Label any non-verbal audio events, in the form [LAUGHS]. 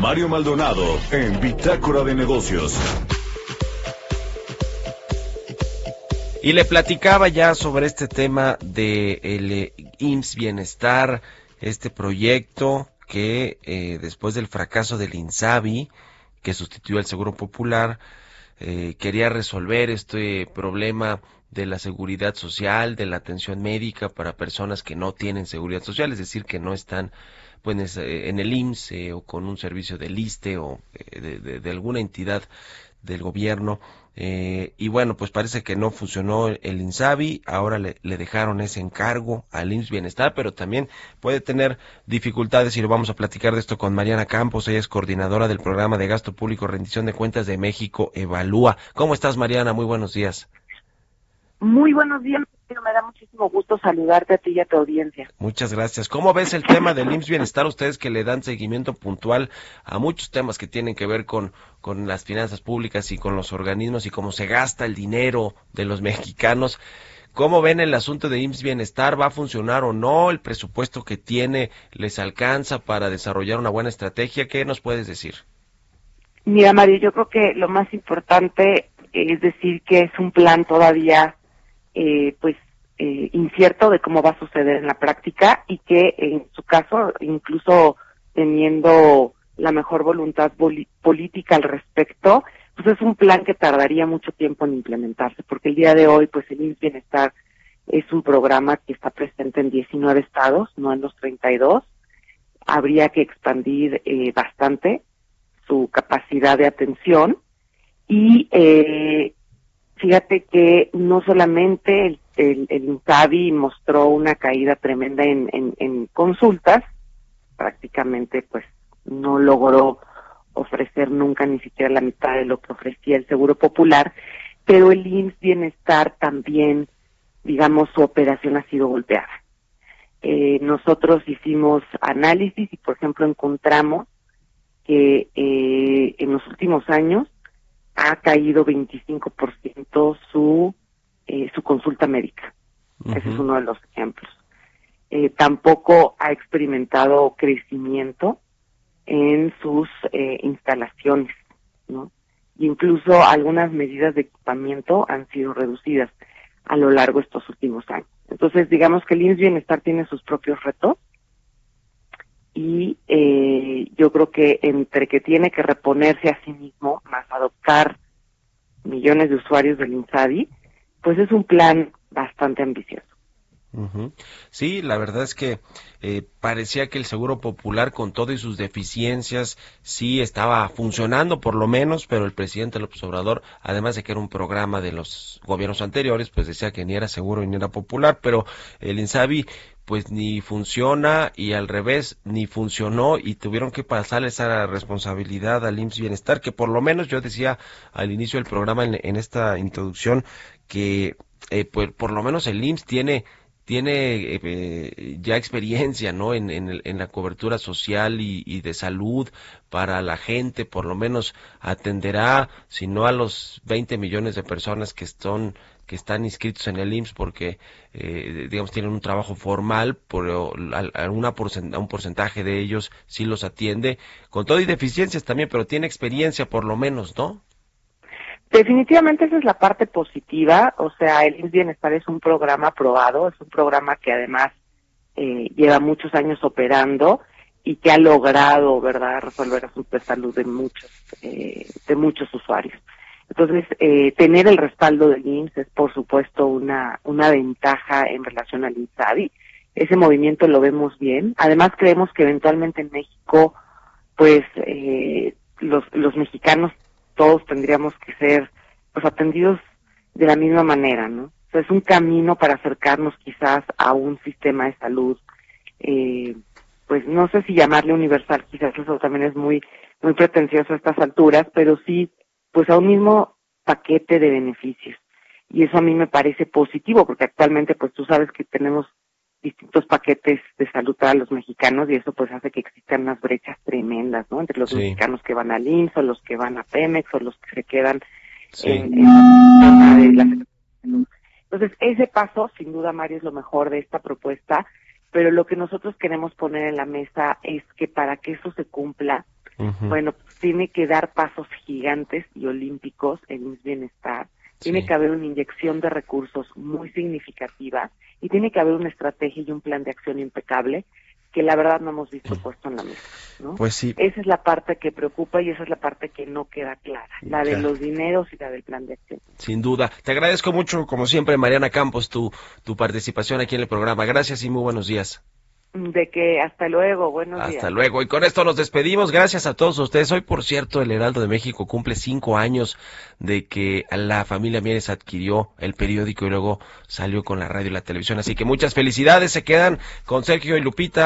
Mario Maldonado en Bitácora de Negocios. Y le platicaba ya sobre este tema de el IMSS Bienestar, este proyecto que eh, después del fracaso del INSABI, que sustituyó al Seguro Popular, eh, quería resolver este problema de la seguridad social, de la atención médica para personas que no tienen seguridad social, es decir, que no están pues, en el IMSS eh, o con un servicio del ISTE o eh, de, alguna entidad del gobierno. Eh, y bueno, pues parece que no funcionó el INSABI, ahora le, le, dejaron ese encargo al IMSS Bienestar, pero también puede tener dificultades y lo vamos a platicar de esto con Mariana Campos, ella es coordinadora del programa de gasto público rendición de cuentas de México Evalúa. ¿Cómo estás Mariana? Muy buenos días. Muy buenos días, me da muchísimo gusto saludarte a ti y a tu audiencia. Muchas gracias. ¿Cómo ves el tema del IMSS Bienestar? Ustedes que le dan seguimiento puntual a muchos temas que tienen que ver con, con las finanzas públicas y con los organismos y cómo se gasta el dinero de los [LAUGHS] mexicanos. ¿Cómo ven el asunto de IMSS Bienestar? ¿Va a funcionar o no? ¿El presupuesto que tiene les alcanza para desarrollar una buena estrategia? ¿Qué nos puedes decir? Mira, Mario, yo creo que lo más importante es decir que es un plan todavía eh, pues incierto de cómo va a suceder en la práctica y que en su caso, incluso teniendo la mejor voluntad política al respecto, pues es un plan que tardaría mucho tiempo en implementarse, porque el día de hoy, pues el INS Bienestar es un programa que está presente en 19 estados, no en los 32. Habría que expandir eh, bastante su capacidad de atención y eh, Fíjate que no solamente el, el, el mostró una caída tremenda en, en, consultas, prácticamente pues no logró ofrecer nunca ni siquiera la mitad de lo que ofrecía el Seguro Popular, pero el IMSS Bienestar también, digamos, su operación ha sido golpeada. Eh, nosotros hicimos análisis y, por ejemplo, encontramos que eh, en los últimos años ha caído 25% su, eh, su consulta médica. Ese es uno de los ejemplos. Eh, tampoco ha experimentado crecimiento en sus eh, instalaciones, ¿no? incluso algunas medidas de equipamiento han sido reducidas a lo largo de estos últimos años. Entonces, digamos que el INS Bienestar tiene sus propios retos y eh, yo creo que entre que tiene que reponerse a sí mismo, más adoptar millones de usuarios del INSABI, pues es un plan bastante ambicioso. Sí, la verdad es que eh, parecía que el Seguro Popular, con todas sus deficiencias, sí estaba funcionando por lo menos, pero el presidente López Obrador, además de que era un programa de los gobiernos anteriores, pues decía que ni era seguro ni era popular, pero el INSABI pues ni funciona y al revés ni funcionó y tuvieron que pasar esa responsabilidad al IMSS Bienestar, que por lo menos yo decía al inicio del programa en, esta introducción que eh, pues por lo menos el IMSS tiene tiene eh, ya experiencia ¿no? en, en, la cobertura social y, y, de salud para la gente, por lo menos atenderá, si no a los 20 millones de personas que están que están inscritos en el IMSS porque, eh, digamos, tienen un trabajo formal, pero alguna un porcentaje de ellos sí los atiende, con todo y deficiencias también, pero tiene experiencia por lo menos, ¿no? Definitivamente esa es la parte positiva, o sea, el IMSS Bienestar es un programa aprobado, es un programa que además eh, lleva muchos años operando y que ha logrado, ¿verdad?, resolver asuntos de salud de muchos, eh, de muchos usuarios. Entonces, eh, tener el respaldo del IMSS es, por supuesto, una, una ventaja en relación al INSABI. Ese movimiento lo vemos bien. Además, creemos que eventualmente en México, pues, eh, los, los mexicanos todos tendríamos que ser, pues, atendidos de la misma manera, ¿no? Es un camino para acercarnos quizás a un sistema de salud, eh, pues, no sé si llamarle universal, quizás eso también es muy, muy pretencioso a estas alturas, pero sí pues a un mismo paquete de beneficios. Y eso a mí me parece positivo, porque actualmente pues tú sabes que tenemos distintos paquetes de salud para los mexicanos y eso pues hace que existan unas brechas tremendas, ¿no? Entre los mexicanos que van al IMSS o los que van a Pemex o los que se quedan en, en la de Entonces, ese paso, sin duda, Mario, es lo mejor de esta propuesta, pero lo que nosotros queremos poner en la mesa es que para que eso se cumpla, bueno, tiene que dar pasos gigantes y olímpicos en mi bienestar. Tiene que haber una inyección de recursos muy significativa y tiene que haber una estrategia y un plan de acción impecable que la verdad no hemos visto puesto en la mesa. ¿no? Pues sí. Esa es la parte que preocupa y esa es la parte que no queda clara, la de los dineros y la del plan de acción. Sin duda. Te agradezco mucho, como siempre, Mariana Campos, tu, tu participación aquí en el programa. Gracias y muy buenos días. De que hasta luego, buenos Hasta días. Hasta luego. Y con esto nos despedimos. Gracias a todos ustedes. Hoy, por cierto, el Heraldo de México cumple cinco años de que la familia Mieres adquirió el periódico y luego salió con la radio y la televisión. Así que muchas felicidades. Se quedan con Sergio y Lupita.